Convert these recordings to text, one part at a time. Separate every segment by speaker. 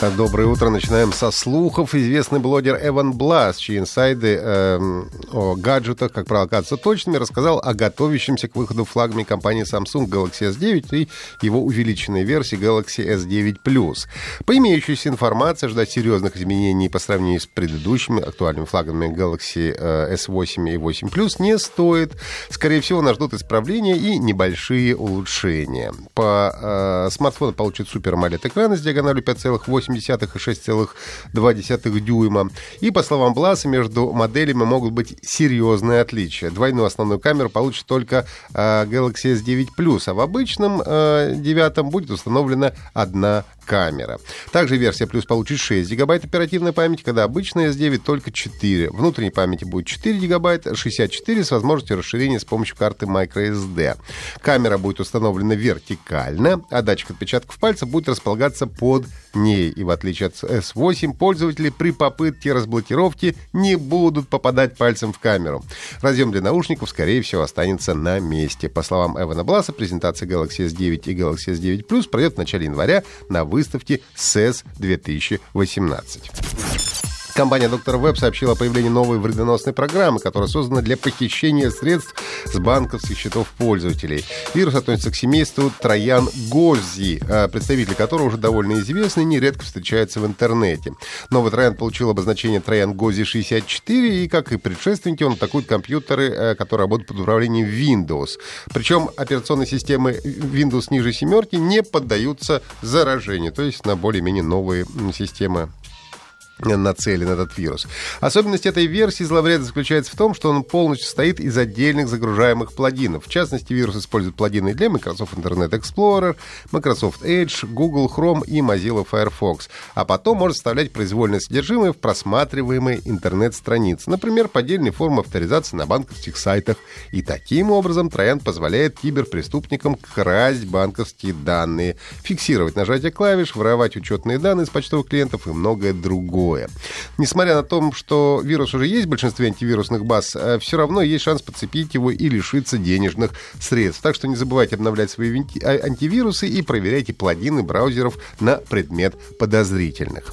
Speaker 1: Доброе утро. Начинаем со слухов. Известный блогер Эван Блас, чьи инсайды э, о гаджетах, как правило, точными, рассказал о готовящемся к выходу флагами компании Samsung Galaxy S9 и его увеличенной версии Galaxy S9 Plus. По имеющейся информации, ждать серьезных изменений по сравнению с предыдущими актуальными флагами Galaxy э, S8 и 8 Plus не стоит. Скорее всего, нас ждут исправления и небольшие улучшения. По э, смартфону получит супер AMOLED экран с диагональю 5,8 и 6,2 дюйма. И, по словам Бласа, между моделями могут быть серьезные отличия. Двойную основную камеру получит только э, Galaxy S9 Plus, а в обычном э, 9 будет установлена одна камера. Также версия Plus получит 6 гигабайт оперативной памяти, когда обычная S9 только 4. Внутренней памяти будет 4 гигабайта, 64 с возможностью расширения с помощью карты microSD. Камера будет установлена вертикально, а датчик отпечатков пальца будет располагаться под ней. И в отличие от S8, пользователи при попытке разблокировки не будут попадать пальцем в камеру. Разъем для наушников, скорее всего, останется на месте. По словам Эвана Бласа, презентация Galaxy S9 и Galaxy S9 Plus пройдет в начале января на выставке CES 2018. Компания Доктор Веб сообщила о появлении новой вредоносной программы, которая создана для похищения средств с банковских счетов пользователей. Вирус относится к семейству Троян Гользи, представители которого уже довольно известны и нередко встречаются в интернете. Новый Троян получил обозначение Троян Гози 64, и, как и предшественники, он атакует компьютеры, которые работают под управлением Windows. Причем операционные системы Windows ниже семерки не поддаются заражению, то есть на более-менее новые системы нацелен этот вирус. Особенность этой версии зловреда заключается в том, что он полностью состоит из отдельных загружаемых плагинов. В частности, вирус использует плагины для Microsoft Internet Explorer, Microsoft Edge, Google Chrome и Mozilla Firefox. А потом может вставлять произвольное содержимое в просматриваемые интернет-страницы. Например, поддельные формы авторизации на банковских сайтах. И таким образом Троян позволяет киберпреступникам красть банковские данные, фиксировать нажатие клавиш, воровать учетные данные с почтовых клиентов и многое другое другое. Несмотря на то, что вирус уже есть в большинстве антивирусных баз, э, все равно есть шанс подцепить его и лишиться денежных средств. Так что не забывайте обновлять свои а, антивирусы и проверяйте плагины браузеров на предмет подозрительных.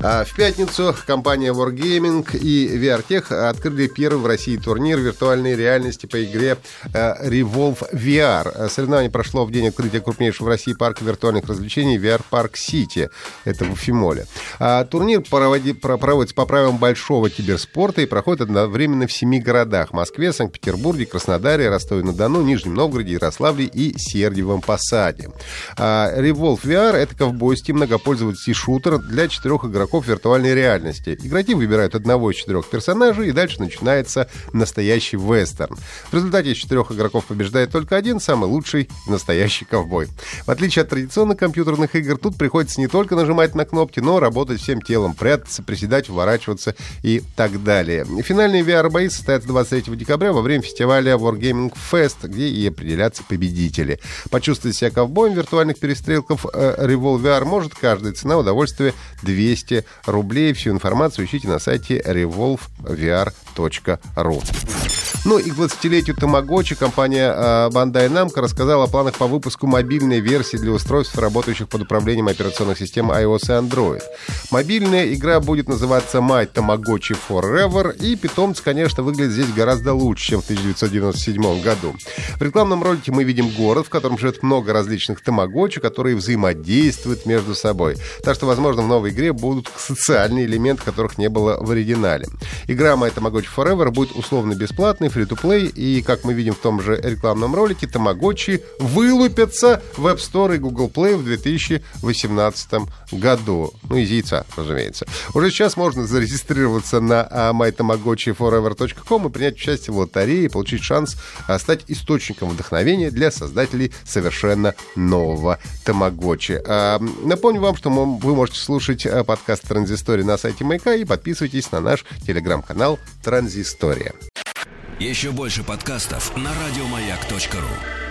Speaker 1: А в пятницу компания Wargaming и VRTech открыли первый в России турнир виртуальной реальности по игре э, Revolve VR. Соревнование прошло в день открытия крупнейшего в России парка виртуальных развлечений VR Park City. Это в Уфимоле. А турнир проводи, проводится по правилам большого киберспорта и проходит одновременно в семи городах. Москве, Санкт-Петербурге, Краснодаре, Ростове-на-Дону, Нижнем Новгороде, Ярославле и Сергиевом Посаде. А Revolve VR — это ковбойский многопользовательский шутер для четырех игроков игроков виртуальной реальности. Игроки выбирают одного из четырех персонажей, и дальше начинается настоящий вестерн. В результате из четырех игроков побеждает только один, самый лучший настоящий ковбой. В отличие от традиционных компьютерных игр, тут приходится не только нажимать на кнопки, но работать всем телом, прятаться, приседать, уворачиваться и так далее. Финальные VR-бои состоятся 23 декабря во время фестиваля Wargaming Fest, где и определятся победители. Почувствовать себя ковбоем виртуальных перестрелков э, Revolve VR может каждая цена удовольствия 200 рублей. Всю информацию ищите на сайте revolvevr.ru. Ну и к 20-летию Тамагочи компания э, Bandai Namco рассказала о планах по выпуску мобильной версии для устройств, работающих под управлением операционных систем iOS и Android. Мобильная игра будет называться My Tamagotchi Forever, и питомцы, конечно, выглядят здесь гораздо лучше, чем в 1997 году. В рекламном ролике мы видим город, в котором живет много различных тамагочи, которые взаимодействуют между собой. Так что, возможно, в новой игре будут социальные элементы, которых не было в оригинале. Игра My Tamagotchi Forever будет условно бесплатной, фри-то-плей, и, как мы видим в том же рекламном ролике, Тамагочи вылупятся в App Store и Google Play в 2018 году. Ну, из яйца, разумеется. Уже сейчас можно зарегистрироваться на mytamagotchiforever.com и принять участие в лотерее и получить шанс а, стать источником вдохновения для создателей совершенно нового Тамагочи. А, напомню вам, что вы можете слушать а, подкаст Транзистория на сайте Маяка и подписывайтесь на наш телеграм-канал Транзистория.
Speaker 2: Еще больше подкастов на радиомаяк.ру